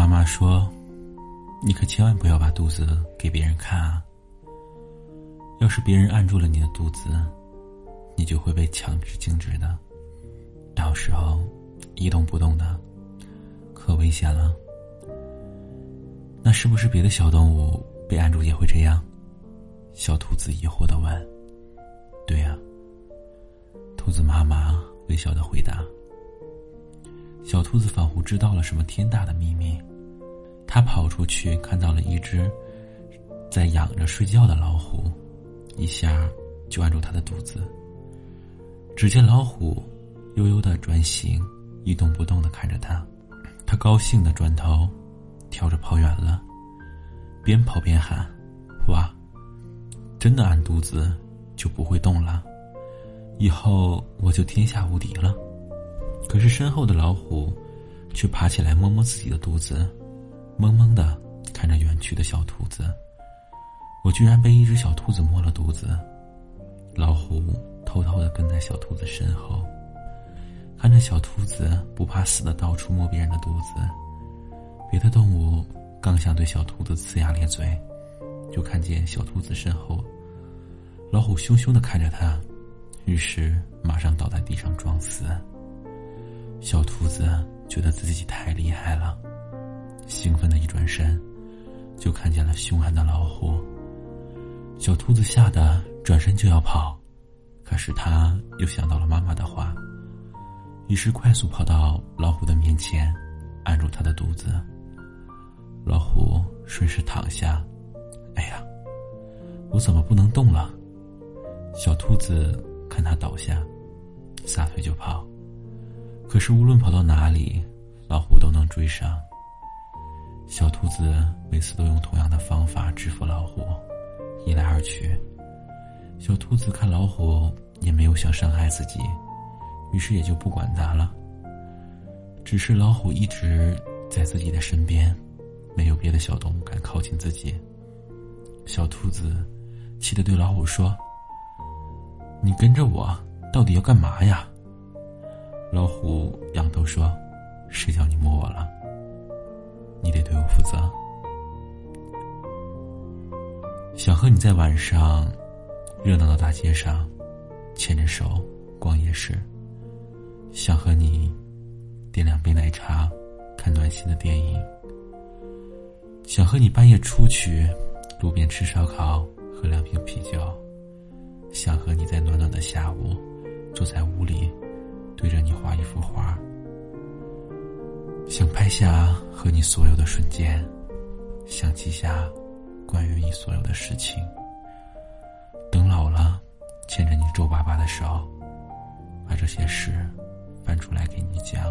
妈妈说：“你可千万不要把肚子给别人看啊！要是别人按住了你的肚子，你就会被强制静止的，到时候一动不动的，可危险了。那是不是别的小动物被按住也会这样？”小兔子疑惑的问。“对呀。”兔子妈妈微笑的回答。小兔子仿佛知道了什么天大的秘密，他跑出去看到了一只在仰着睡觉的老虎，一下就按住它的肚子。只见老虎悠悠的转形，一动不动的看着他。他高兴的转头，跳着跑远了，边跑边喊：“哇，真的按肚子就不会动了，以后我就天下无敌了。”可是身后的老虎，却爬起来摸摸自己的肚子，懵懵的看着远去的小兔子。我居然被一只小兔子摸了肚子。老虎偷偷的跟在小兔子身后，看着小兔子不怕死的到处摸别人的肚子。别的动物刚想对小兔子呲牙咧嘴，就看见小兔子身后，老虎凶凶的看着它，于是马上倒在地上装死。小兔子觉得自己太厉害了，兴奋的一转身，就看见了凶悍的老虎。小兔子吓得转身就要跑，可是他又想到了妈妈的话，于是快速跑到老虎的面前，按住它的肚子。老虎顺势躺下，哎呀，我怎么不能动了？小兔子看它倒下，撒腿就跑。可是无论跑到哪里，老虎都能追上。小兔子每次都用同样的方法制服老虎，一来二去，小兔子看老虎也没有想伤害自己，于是也就不管它了。只是老虎一直在自己的身边，没有别的小动物敢靠近自己。小兔子气得对老虎说：“你跟着我，到底要干嘛呀？”老虎仰头说：“谁叫你摸我了？想和你在晚上热闹的大街上牵着手逛夜市，想和你点两杯奶茶看暖心的电影，想和你半夜出去路边吃烧烤喝两瓶啤酒，想和你在暖暖的下午坐在屋里。”对着你画一幅画，想拍下和你所有的瞬间，想记下关于你所有的事情。等老了，牵着你皱巴巴的手，把这些事翻出来给你讲。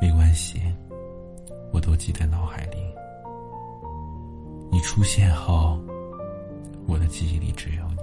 没关系，我都记在脑海里。你出现后，我的记忆里只有你